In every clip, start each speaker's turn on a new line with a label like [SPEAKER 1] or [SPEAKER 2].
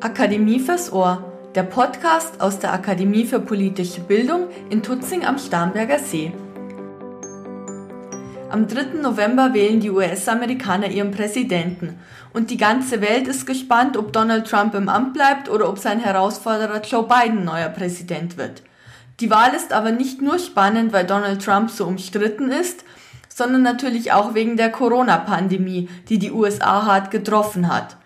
[SPEAKER 1] Akademie fürs Ohr, der Podcast aus der Akademie für politische Bildung in Tutzing am Starnberger See. Am 3. November wählen die US-Amerikaner ihren Präsidenten und die ganze Welt ist gespannt, ob Donald Trump im Amt bleibt oder ob sein Herausforderer Joe Biden neuer Präsident wird. Die Wahl ist aber nicht nur spannend, weil Donald Trump so umstritten ist, sondern natürlich auch wegen der Corona-Pandemie, die die USA hart getroffen hat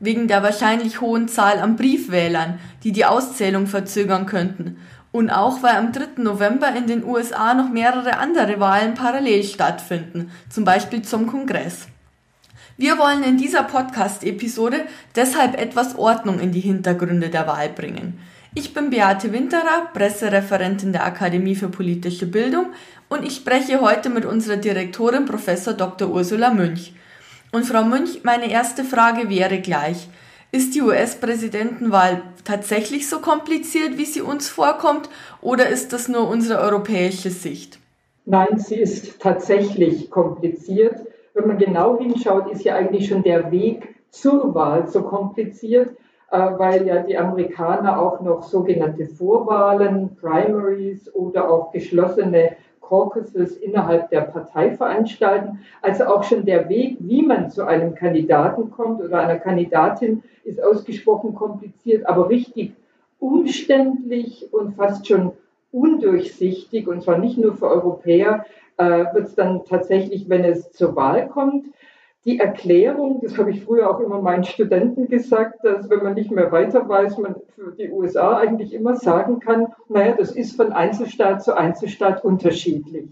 [SPEAKER 1] wegen der wahrscheinlich hohen Zahl an Briefwählern, die die Auszählung verzögern könnten, und auch weil am 3. November in den USA noch mehrere andere Wahlen parallel stattfinden, zum Beispiel zum Kongress. Wir wollen in dieser Podcast-Episode deshalb etwas Ordnung in die Hintergründe der Wahl bringen. Ich bin Beate Winterer, Pressereferentin der Akademie für politische Bildung und ich spreche heute mit unserer Direktorin Prof. Dr. Ursula Münch. Und Frau Münch, meine erste Frage wäre gleich. Ist die US-Präsidentenwahl tatsächlich so kompliziert, wie sie uns vorkommt, oder ist das nur unsere europäische Sicht?
[SPEAKER 2] Nein, sie ist tatsächlich kompliziert. Wenn man genau hinschaut, ist ja eigentlich schon der Weg zur Wahl so kompliziert, äh, weil ja die Amerikaner auch noch sogenannte Vorwahlen, Primaries oder auch geschlossene Caucuses innerhalb der Partei veranstalten. Also auch schon der Weg, wie man zu einem Kandidaten kommt oder einer Kandidatin, ist ausgesprochen kompliziert, aber richtig umständlich und fast schon undurchsichtig, und zwar nicht nur für Europäer, äh, wird es dann tatsächlich, wenn es zur Wahl kommt, die Erklärung, das habe ich früher auch immer meinen Studenten gesagt, dass wenn man nicht mehr weiter weiß, man für die USA eigentlich immer sagen kann, naja, das ist von Einzelstaat zu Einzelstaat unterschiedlich.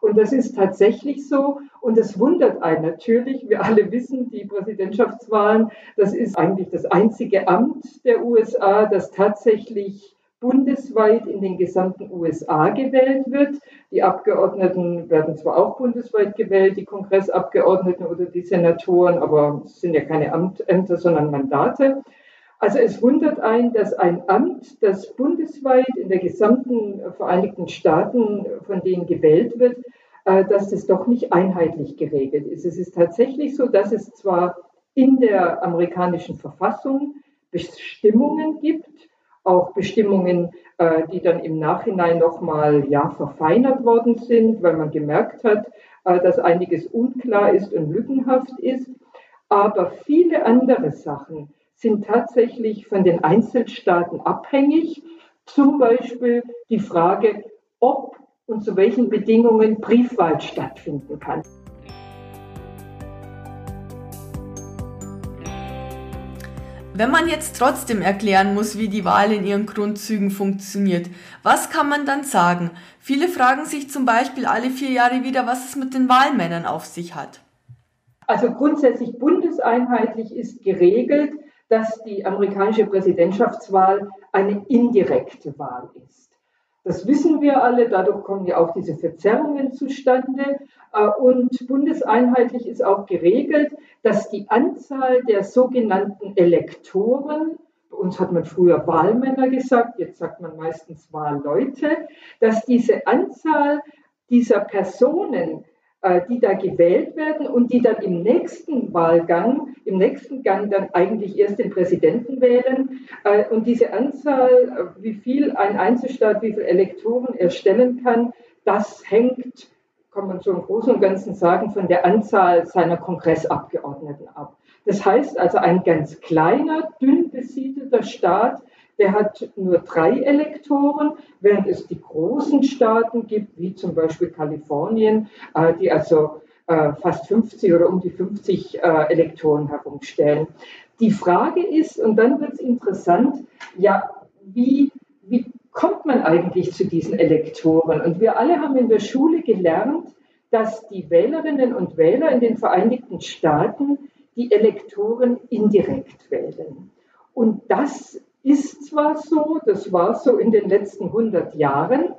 [SPEAKER 2] Und das ist tatsächlich so. Und es wundert einen natürlich. Wir alle wissen, die Präsidentschaftswahlen, das ist eigentlich das einzige Amt der USA, das tatsächlich bundesweit in den gesamten USA gewählt wird. Die Abgeordneten werden zwar auch bundesweit gewählt, die Kongressabgeordneten oder die Senatoren, aber es sind ja keine Ämter, sondern Mandate. Also es wundert einen, dass ein Amt, das bundesweit in der gesamten Vereinigten Staaten von denen gewählt wird, äh, dass das doch nicht einheitlich geregelt ist. Es ist tatsächlich so, dass es zwar in der amerikanischen Verfassung Bestimmungen gibt, auch Bestimmungen, äh, die dann im Nachhinein nochmal ja, verfeinert worden sind, weil man gemerkt hat, äh, dass einiges unklar ist und lückenhaft ist. Aber viele andere Sachen sind tatsächlich von den Einzelstaaten abhängig. Zum Beispiel die Frage, ob und zu welchen Bedingungen Briefwahl stattfinden kann.
[SPEAKER 1] Wenn man jetzt trotzdem erklären muss, wie die Wahl in ihren Grundzügen funktioniert, was kann man dann sagen? Viele fragen sich zum Beispiel alle vier Jahre wieder, was es mit den Wahlmännern auf sich hat.
[SPEAKER 2] Also grundsätzlich bundeseinheitlich ist geregelt, dass die amerikanische Präsidentschaftswahl eine indirekte Wahl ist. Das wissen wir alle, dadurch kommen ja auch diese Verzerrungen zustande. Äh, und bundeseinheitlich ist auch geregelt, dass die Anzahl der sogenannten Elektoren, bei uns hat man früher Wahlmänner gesagt, jetzt sagt man meistens Wahlleute, dass diese Anzahl dieser Personen die da gewählt werden und die dann im nächsten Wahlgang, im nächsten Gang dann eigentlich erst den Präsidenten wählen. Äh, und diese Anzahl, äh, wie viel ein Einzelstaat, wie viele Elektoren er stellen kann, das hängt, kann man so im Großen und Ganzen sagen, von der Anzahl seiner Kongressabgeordneten ab. Das heißt also, ein ganz kleiner, dünn besiedelter Staat der hat nur drei Elektoren, während es die großen Staaten gibt, wie zum Beispiel Kalifornien, äh, die also äh, fast 50 oder um die 50 äh, Elektoren herumstellen. Die Frage ist, und dann wird es interessant, ja, wie, wie kommt man eigentlich zu diesen Elektoren? Und wir alle haben in der Schule gelernt, dass die Wählerinnen und Wähler in den Vereinigten Staaten die Elektoren indirekt wählen. Und das ist zwar so, das war so in den letzten 100 Jahren,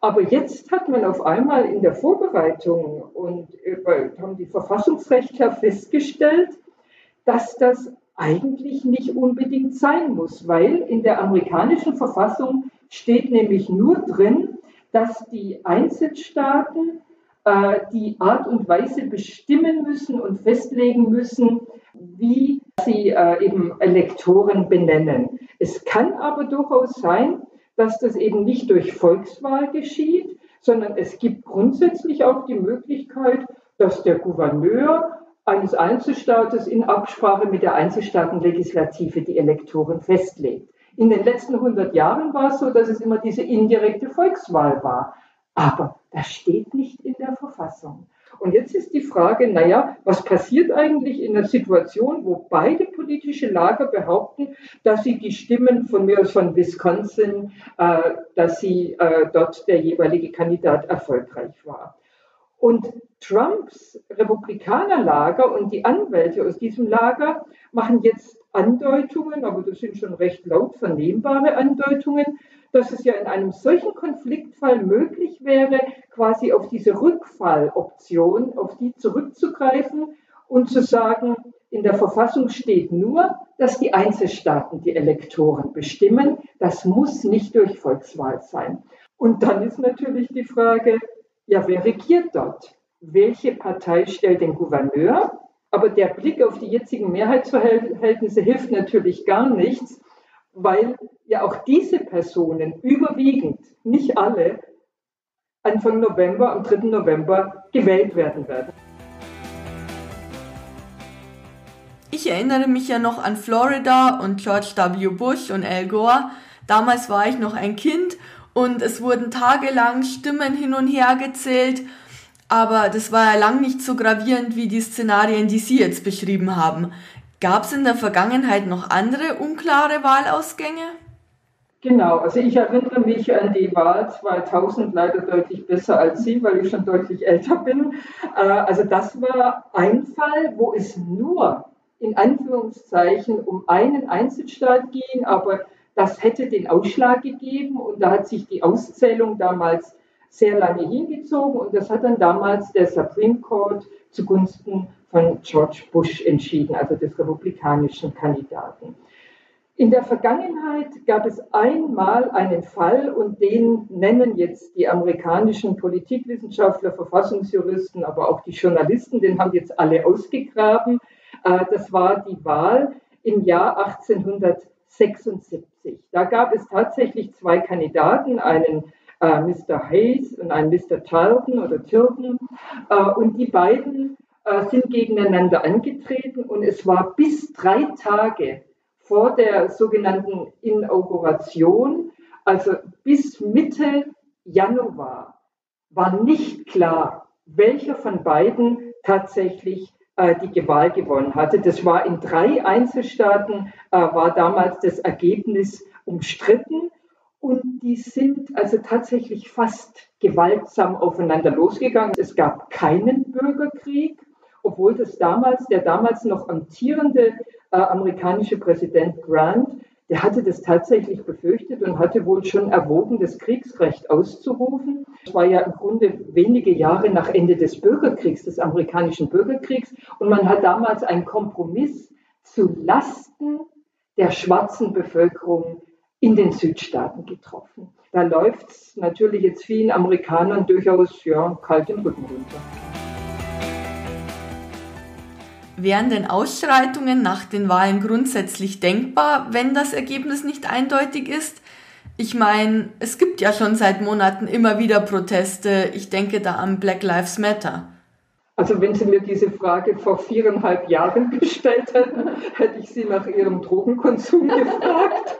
[SPEAKER 2] aber jetzt hat man auf einmal in der Vorbereitung und haben die Verfassungsrechtler festgestellt, dass das eigentlich nicht unbedingt sein muss, weil in der amerikanischen Verfassung steht nämlich nur drin, dass die Einzelstaaten äh, die Art und Weise bestimmen müssen und festlegen müssen, wie sie äh, eben Elektoren benennen. Es kann aber durchaus sein, dass das eben nicht durch Volkswahl geschieht, sondern es gibt grundsätzlich auch die Möglichkeit, dass der Gouverneur eines Einzelstaates in Absprache mit der Einzelstaatenlegislative die Elektoren festlegt. In den letzten 100 Jahren war es so, dass es immer diese indirekte Volkswahl war. Aber das steht nicht in der Verfassung. Und jetzt ist die Frage, naja, was passiert eigentlich in einer Situation, wo beide politische Lager behaupten, dass sie die Stimmen von mir aus von Wisconsin, äh, dass sie äh, dort der jeweilige Kandidat erfolgreich war. Und Trumps Republikanerlager und die Anwälte aus diesem Lager machen jetzt Andeutungen, aber das sind schon recht laut vernehmbare Andeutungen, dass es ja in einem solchen Konfliktfall möglich wäre, quasi auf diese Rückfalloption, auf die zurückzugreifen und zu sagen, in der Verfassung steht nur, dass die Einzelstaaten die Elektoren bestimmen. Das muss nicht durch Volkswahl sein. Und dann ist natürlich die Frage, ja, wer regiert dort? Welche Partei stellt den Gouverneur? Aber der Blick auf die jetzigen Mehrheitsverhältnisse hilft natürlich gar nichts, weil ja auch diese Personen überwiegend, nicht alle, Anfang November, am 3. November gewählt werden werden.
[SPEAKER 1] Ich erinnere mich ja noch an Florida und George W. Bush und Al Gore. Damals war ich noch ein Kind und es wurden tagelang Stimmen hin und her gezählt, aber das war ja lang nicht so gravierend wie die Szenarien, die Sie jetzt beschrieben haben. Gab es in der Vergangenheit noch andere unklare Wahlausgänge?
[SPEAKER 2] Genau, also ich erinnere mich an die Wahl 2000 leider deutlich besser als Sie, weil ich schon deutlich älter bin. Äh, also das war ein Fall, wo es nur in Anführungszeichen um einen Einzelstaat ging, aber das hätte den Ausschlag gegeben und da hat sich die Auszählung damals sehr lange hingezogen und das hat dann damals der Supreme Court zugunsten von George Bush entschieden, also des republikanischen Kandidaten. In der Vergangenheit gab es einmal einen Fall und den nennen jetzt die amerikanischen Politikwissenschaftler, Verfassungsjuristen, aber auch die Journalisten, den haben jetzt alle ausgegraben. Äh, das war die Wahl im Jahr 1876. Da gab es tatsächlich zwei Kandidaten, einen äh, Mr. Hayes und einen Mr. Tilden oder Tilden. Äh, und die beiden sind gegeneinander angetreten und es war bis drei Tage vor der sogenannten Inauguration, also bis Mitte Januar, war nicht klar, welcher von beiden tatsächlich äh, die Wahl gewonnen hatte. Das war in drei Einzelstaaten, äh, war damals das Ergebnis umstritten. Und die sind also tatsächlich fast gewaltsam aufeinander losgegangen. Es gab keinen Bürgerkrieg, obwohl das damals, der damals noch amtierende äh, amerikanische Präsident Grant, der hatte das tatsächlich befürchtet und hatte wohl schon erwogen, das Kriegsrecht auszurufen. Es war ja im Grunde wenige Jahre nach Ende des Bürgerkriegs, des amerikanischen Bürgerkriegs. Und man hat damals einen Kompromiss zu Lasten der schwarzen Bevölkerung in den Südstaaten getroffen. Da läuft es natürlich jetzt vielen Amerikanern durchaus ja, kalt den Rücken runter.
[SPEAKER 1] Wären denn Ausschreitungen nach den Wahlen grundsätzlich denkbar, wenn das Ergebnis nicht eindeutig ist? Ich meine, es gibt ja schon seit Monaten immer wieder Proteste. Ich denke da an Black Lives Matter.
[SPEAKER 2] Also wenn Sie mir diese Frage vor viereinhalb Jahren gestellt hätten, hätte ich Sie nach Ihrem Drogenkonsum gefragt.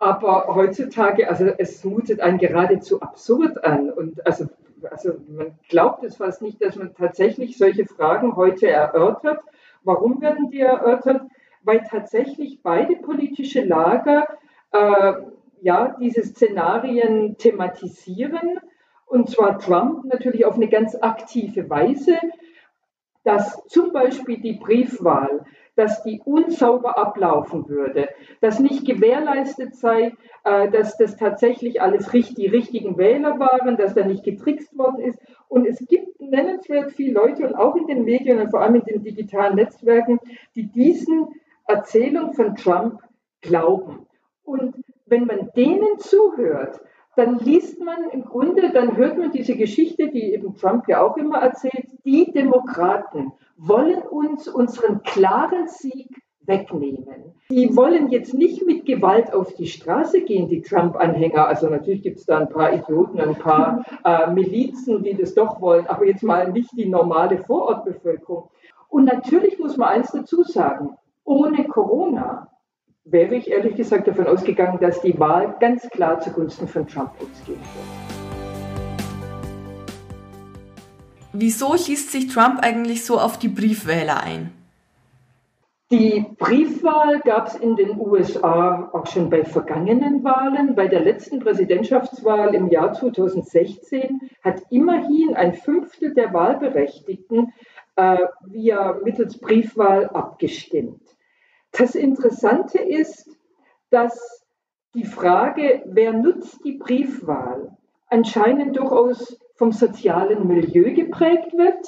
[SPEAKER 2] Aber heutzutage, also es mutet einen geradezu absurd an. Und also also man glaubt es fast nicht, dass man tatsächlich solche Fragen heute erörtert. Warum werden die erörtert? Weil tatsächlich beide politische Lager äh, ja diese Szenarien thematisieren und zwar Trump natürlich auf eine ganz aktive Weise, dass zum Beispiel die Briefwahl dass die unsauber ablaufen würde, dass nicht gewährleistet sei, äh, dass das tatsächlich alles die richtigen Wähler waren, dass da nicht getrickst worden ist. Und es gibt nennenswert viele Leute und auch in den Medien und vor allem in den digitalen Netzwerken, die diesen Erzählungen von Trump glauben. Und wenn man denen zuhört, dann liest man im Grunde, dann hört man diese Geschichte, die eben Trump ja auch immer erzählt, die Demokraten wollen uns unseren klaren Sieg wegnehmen. Die wollen jetzt nicht mit Gewalt auf die Straße gehen, die Trump-Anhänger. Also natürlich gibt es da ein paar Idioten, ein paar äh, Milizen, die das doch wollen, aber jetzt mal nicht die normale Vorortbevölkerung. Und natürlich muss man eins dazu sagen, ohne Corona wäre ich ehrlich gesagt davon ausgegangen, dass die Wahl ganz klar zugunsten von Trump ausgehen wird.
[SPEAKER 1] Wieso schießt sich Trump eigentlich so auf die Briefwähler ein?
[SPEAKER 2] Die Briefwahl gab es in den USA auch schon bei vergangenen Wahlen. Bei der letzten Präsidentschaftswahl im Jahr 2016 hat immerhin ein Fünftel der Wahlberechtigten äh, via mittels Briefwahl abgestimmt. Das Interessante ist, dass die Frage, wer nutzt die Briefwahl, anscheinend durchaus vom sozialen Milieu geprägt wird.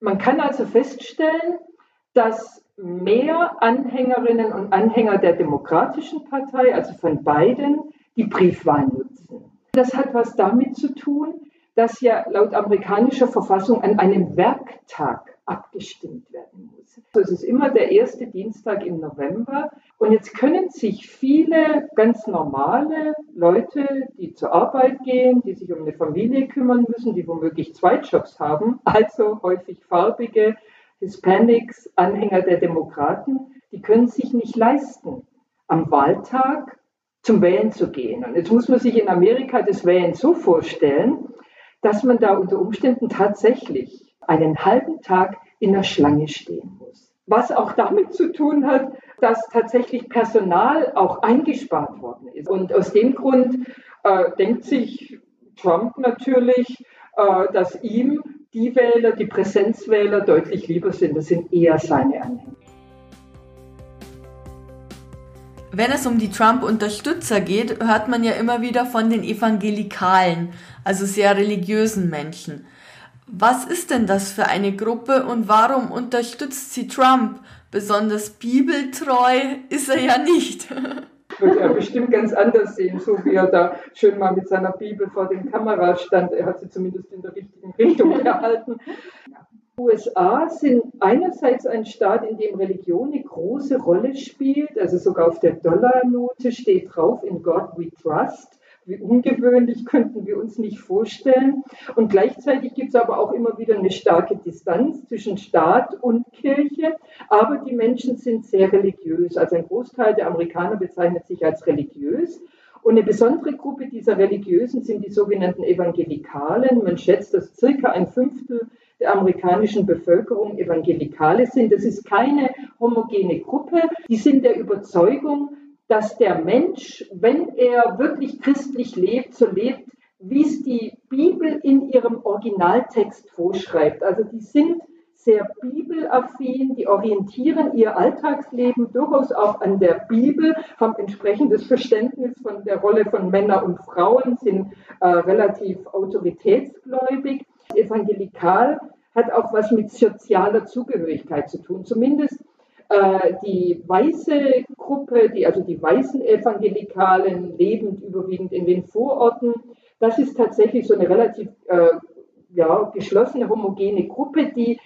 [SPEAKER 2] Man kann also feststellen, dass mehr Anhängerinnen und Anhänger der Demokratischen Partei, also von beiden, die Briefwahl nutzen. Das hat was damit zu tun, dass ja laut amerikanischer Verfassung an einem Werktag abgestimmt werden muss. Also es ist immer der erste Dienstag im November. Und jetzt können sich viele ganz normale Leute, die zur Arbeit gehen, die sich um eine Familie kümmern müssen, die womöglich zwei Jobs haben, also häufig farbige, Hispanics, Anhänger der Demokraten, die können sich nicht leisten, am Wahltag zum Wählen zu gehen. Und jetzt muss man sich in Amerika das Wählen so vorstellen, dass man da unter Umständen tatsächlich einen halben Tag in der Schlange stehen muss. Was auch damit zu tun hat, dass tatsächlich Personal auch eingespart worden ist. Und aus dem Grund äh, denkt sich Trump natürlich, äh, dass ihm die Wähler, die Präsenzwähler deutlich lieber sind. Das sind eher seine Anhänger.
[SPEAKER 1] Wenn es um die Trump-Unterstützer geht, hört man ja immer wieder von den Evangelikalen, also sehr religiösen Menschen. Was ist denn das für eine Gruppe und warum unterstützt sie Trump? Besonders bibeltreu ist er ja nicht.
[SPEAKER 2] wird er bestimmt ganz anders sehen, so wie er da schön mal mit seiner Bibel vor den Kameras stand. Er hat sie zumindest in der richtigen Richtung gehalten. USA sind einerseits ein Staat, in dem Religion eine große Rolle spielt, also sogar auf der Dollarnote steht drauf, in God we trust. Wie ungewöhnlich könnten wir uns nicht vorstellen. Und gleichzeitig gibt es aber auch immer wieder eine starke Distanz zwischen Staat und Kirche. Aber die Menschen sind sehr religiös. Also ein Großteil der Amerikaner bezeichnet sich als religiös. Und eine besondere Gruppe dieser Religiösen sind die sogenannten Evangelikalen. Man schätzt, dass circa ein Fünftel der amerikanischen Bevölkerung Evangelikale sind. Das ist keine homogene Gruppe. Die sind der Überzeugung, dass der Mensch, wenn er wirklich christlich lebt, so lebt, wie es die Bibel in ihrem Originaltext vorschreibt. Also die sind sehr bibelaffin, die orientieren ihr Alltagsleben durchaus auch an der Bibel, haben entsprechendes Verständnis von der Rolle von Männern und Frauen, sind äh, relativ autoritätsgläubig. Evangelikal hat auch was mit sozialer Zugehörigkeit zu tun. Zumindest äh, die weiße Gruppe, die, also die weißen Evangelikalen, lebend überwiegend in den Vororten, das ist tatsächlich so eine relativ äh, ja, geschlossene, homogene Gruppe, die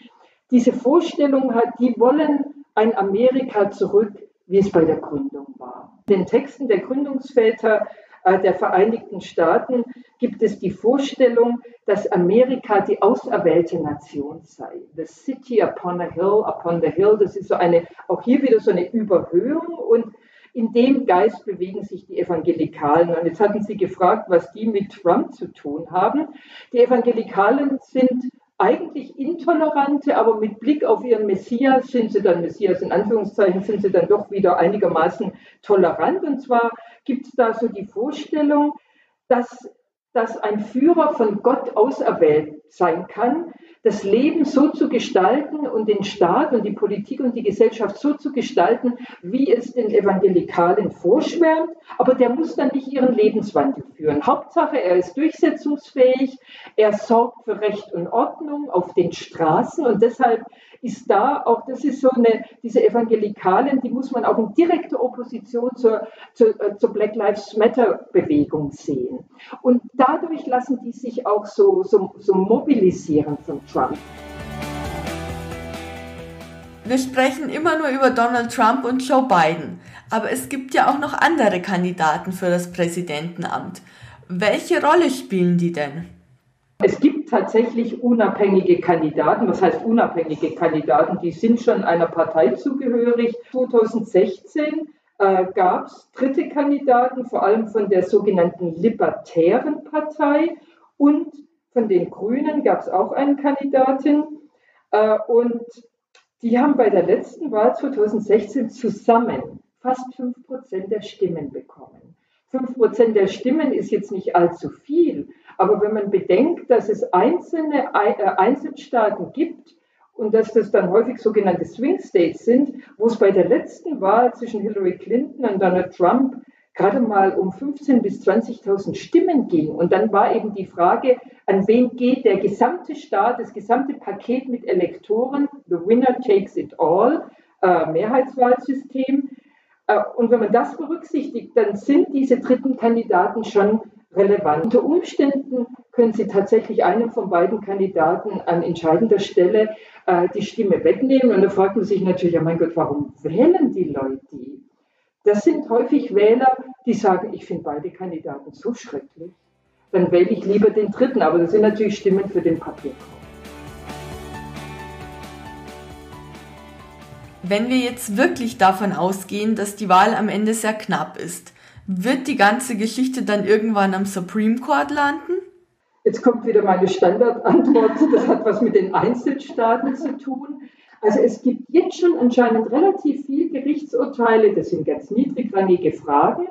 [SPEAKER 2] diese Vorstellung hat, die wollen ein Amerika zurück, wie es bei der Gründung war. In den Texten der Gründungsväter der Vereinigten Staaten gibt es die Vorstellung, dass Amerika die auserwählte Nation sei. The city upon a hill, upon the hill, das ist so eine, auch hier wieder so eine Überhöhung und in dem Geist bewegen sich die Evangelikalen. Und jetzt hatten Sie gefragt, was die mit Trump zu tun haben. Die Evangelikalen sind eigentlich intolerante, aber mit Blick auf ihren Messias sind sie dann, Messias in Anführungszeichen, sind sie dann doch wieder einigermaßen tolerant. Und zwar gibt es da so die Vorstellung, dass, dass ein Führer von Gott auserwählt sein kann, das Leben so zu gestalten und den Staat und die Politik und die Gesellschaft so zu gestalten, wie es den Evangelikalen vorschwärmt. Aber der muss dann nicht ihren Lebenswandel führen. Hauptsache, er ist durchsetzungsfähig, er sorgt für Recht und Ordnung auf den Straßen und deshalb ist da auch, das ist so eine, diese Evangelikalen, die muss man auch in direkter Opposition zur, zur, äh, zur Black Lives Matter Bewegung sehen. Und dadurch lassen die sich auch so, so, so mobilisieren von Trump.
[SPEAKER 1] Wir sprechen immer nur über Donald Trump und Joe Biden, aber es gibt ja auch noch andere Kandidaten für das Präsidentenamt. Welche Rolle spielen die denn?
[SPEAKER 2] Es gibt tatsächlich unabhängige Kandidaten. Was heißt unabhängige Kandidaten? Die sind schon einer Partei zugehörig. 2016 äh, gab es dritte Kandidaten, vor allem von der sogenannten Libertären Partei und von den Grünen gab es auch eine Kandidatin. Äh, und die haben bei der letzten Wahl 2016 zusammen fast 5% der Stimmen bekommen. 5% der Stimmen ist jetzt nicht allzu viel, aber wenn man bedenkt, dass es einzelne äh, Einzelstaaten gibt und dass das dann häufig sogenannte Swing States sind, wo es bei der letzten Wahl zwischen Hillary Clinton und Donald Trump gerade mal um 15.000 bis 20.000 Stimmen ging. Und dann war eben die Frage, an wen geht der gesamte Staat, das gesamte Paket mit Elektoren, the winner takes it all, äh, Mehrheitswahlsystem. Äh, und wenn man das berücksichtigt, dann sind diese dritten Kandidaten schon relevant. Unter Umständen können Sie tatsächlich einem von beiden Kandidaten an entscheidender Stelle äh, die Stimme wegnehmen. Und da fragt man sich natürlich, ja mein Gott, warum wählen die Leute die? Das sind häufig Wähler, die sagen, ich finde beide Kandidaten so schrecklich. Dann wähle ich lieber den dritten. Aber das sind natürlich Stimmen für den Papierkorb.
[SPEAKER 1] Wenn wir jetzt wirklich davon ausgehen, dass die Wahl am Ende sehr knapp ist, wird die ganze Geschichte dann irgendwann am Supreme Court landen?
[SPEAKER 2] Jetzt kommt wieder meine Standardantwort. Das hat was mit den Einzelstaaten zu tun. Also es gibt jetzt schon anscheinend relativ viele Gerichtsurteile, das sind ganz niedrigrangige Fragen,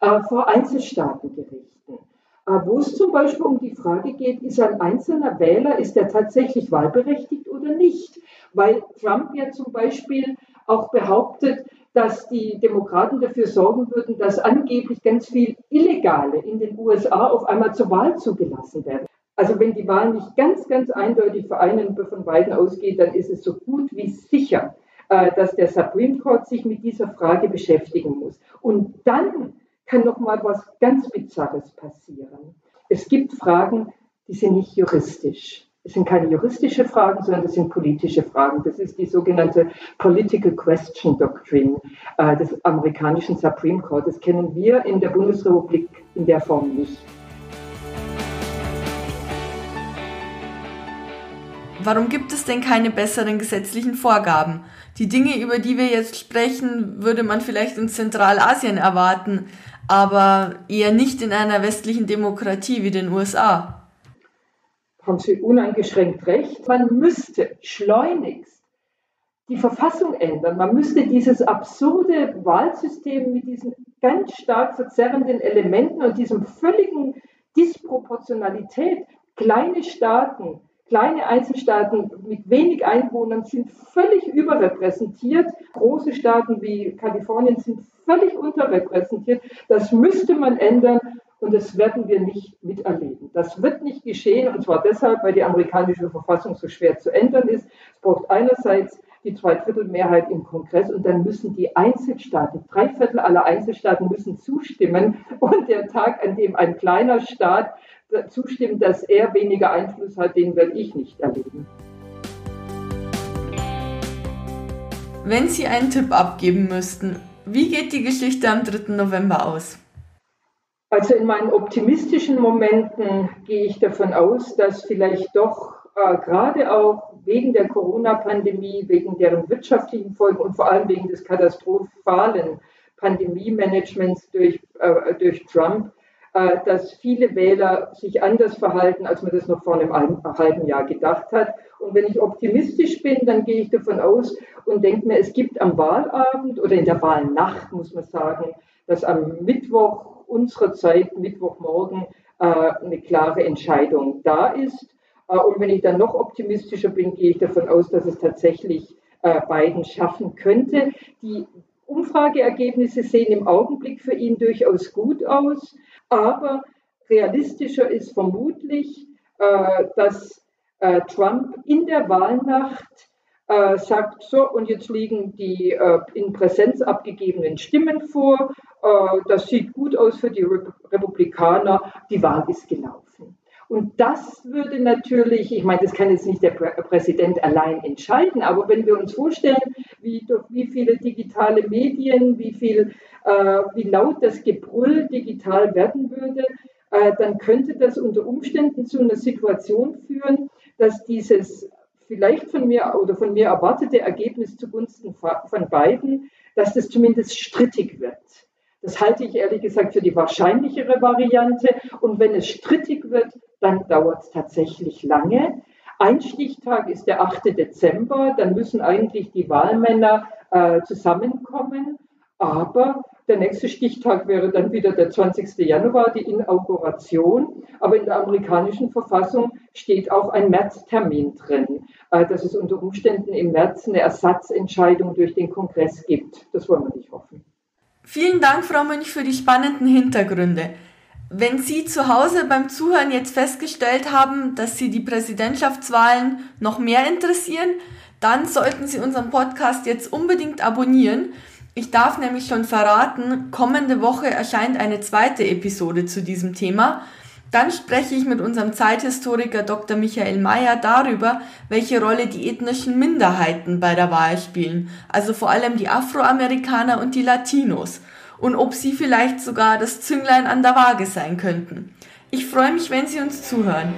[SPEAKER 2] äh, vor Einzelstaatengerichten, äh, wo es zum Beispiel um die Frage geht, ist ein einzelner Wähler, ist er tatsächlich wahlberechtigt oder nicht? Weil Trump ja zum Beispiel auch behauptet, dass die Demokraten dafür sorgen würden, dass angeblich ganz viel Illegale in den USA auf einmal zur Wahl zugelassen werden. Also wenn die Wahl nicht ganz, ganz eindeutig für einen von beiden ausgeht, dann ist es so gut wie sicher, äh, dass der Supreme Court sich mit dieser Frage beschäftigen muss. Und dann kann noch mal was ganz Bizarres passieren. Es gibt Fragen, die sind nicht juristisch. Es sind keine juristischen Fragen, sondern das sind politische Fragen. Das ist die sogenannte Political Question Doctrine äh, des amerikanischen Supreme Court. Das kennen wir in der Bundesrepublik in der Form nicht.
[SPEAKER 1] Warum gibt es denn keine besseren gesetzlichen Vorgaben? Die Dinge, über die wir jetzt sprechen, würde man vielleicht in Zentralasien erwarten, aber eher nicht in einer westlichen Demokratie wie den USA
[SPEAKER 2] haben Sie uneingeschränkt recht. Man müsste schleunigst die Verfassung ändern. Man müsste dieses absurde Wahlsystem mit diesen ganz stark verzerrenden Elementen und diesem völligen Disproportionalität, kleine Staaten, kleine Einzelstaaten mit wenig Einwohnern sind völlig überrepräsentiert. Große Staaten wie Kalifornien sind völlig unterrepräsentiert. Das müsste man ändern und das werden wir nicht miterleben. Das wird nicht geschehen und zwar deshalb, weil die amerikanische Verfassung so schwer zu ändern ist. Es braucht einerseits die Zweidrittelmehrheit im Kongress und dann müssen die Einzelstaaten, drei Viertel aller Einzelstaaten müssen zustimmen und der Tag, an dem ein kleiner Staat zustimmt, dass er weniger Einfluss hat, den werde ich nicht erleben.
[SPEAKER 1] Wenn Sie einen Tipp abgeben müssten, wie geht die Geschichte am 3. November aus?
[SPEAKER 2] Also in meinen optimistischen Momenten gehe ich davon aus, dass vielleicht doch äh, gerade auch wegen der Corona-Pandemie, wegen deren wirtschaftlichen Folgen und vor allem wegen des katastrophalen Pandemie-Managements durch, äh, durch Trump, äh, dass viele Wähler sich anders verhalten, als man das noch vor einem halben Jahr gedacht hat. Und wenn ich optimistisch bin, dann gehe ich davon aus und denke mir, es gibt am Wahlabend oder in der Wahlnacht, muss man sagen, dass am Mittwoch unserer Zeit, Mittwochmorgen, äh, eine klare Entscheidung da ist. Äh, und wenn ich dann noch optimistischer bin, gehe ich davon aus, dass es tatsächlich äh, Biden schaffen könnte. Die Umfrageergebnisse sehen im Augenblick für ihn durchaus gut aus, aber realistischer ist vermutlich, dass Trump in der Wahlnacht äh, sagt, so, und jetzt liegen die äh, in Präsenz abgegebenen Stimmen vor. Äh, das sieht gut aus für die Republikaner. Die Wahl ist gelaufen. Und das würde natürlich, ich meine, das kann jetzt nicht der Präsident allein entscheiden, aber wenn wir uns vorstellen, wie, durch wie viele digitale Medien, wie, viel, äh, wie laut das Gebrüll digital werden würde, äh, dann könnte das unter Umständen zu einer Situation führen, dass dieses vielleicht von mir oder von mir erwartete Ergebnis zugunsten von beiden, dass das zumindest strittig wird. Das halte ich ehrlich gesagt für die wahrscheinlichere Variante. Und wenn es strittig wird, dann dauert es tatsächlich lange. Ein Stichtag ist der 8. Dezember, dann müssen eigentlich die Wahlmänner äh, zusammenkommen. Aber der nächste Stichtag wäre dann wieder der 20. Januar, die Inauguration. Aber in der amerikanischen Verfassung steht auch ein Märztermin drin, äh, dass es unter Umständen im März eine Ersatzentscheidung durch den Kongress gibt. Das wollen wir nicht hoffen.
[SPEAKER 1] Vielen Dank, Frau Münch, für die spannenden Hintergründe. Wenn Sie zu Hause beim Zuhören jetzt festgestellt haben, dass Sie die Präsidentschaftswahlen noch mehr interessieren, dann sollten Sie unseren Podcast jetzt unbedingt abonnieren. Ich darf nämlich schon verraten, kommende Woche erscheint eine zweite Episode zu diesem Thema. Dann spreche ich mit unserem Zeithistoriker Dr. Michael Mayer darüber, welche Rolle die ethnischen Minderheiten bei der Wahl spielen, also vor allem die Afroamerikaner und die Latinos und ob Sie vielleicht sogar das Zünglein an der Waage sein könnten. Ich freue mich, wenn Sie uns zuhören.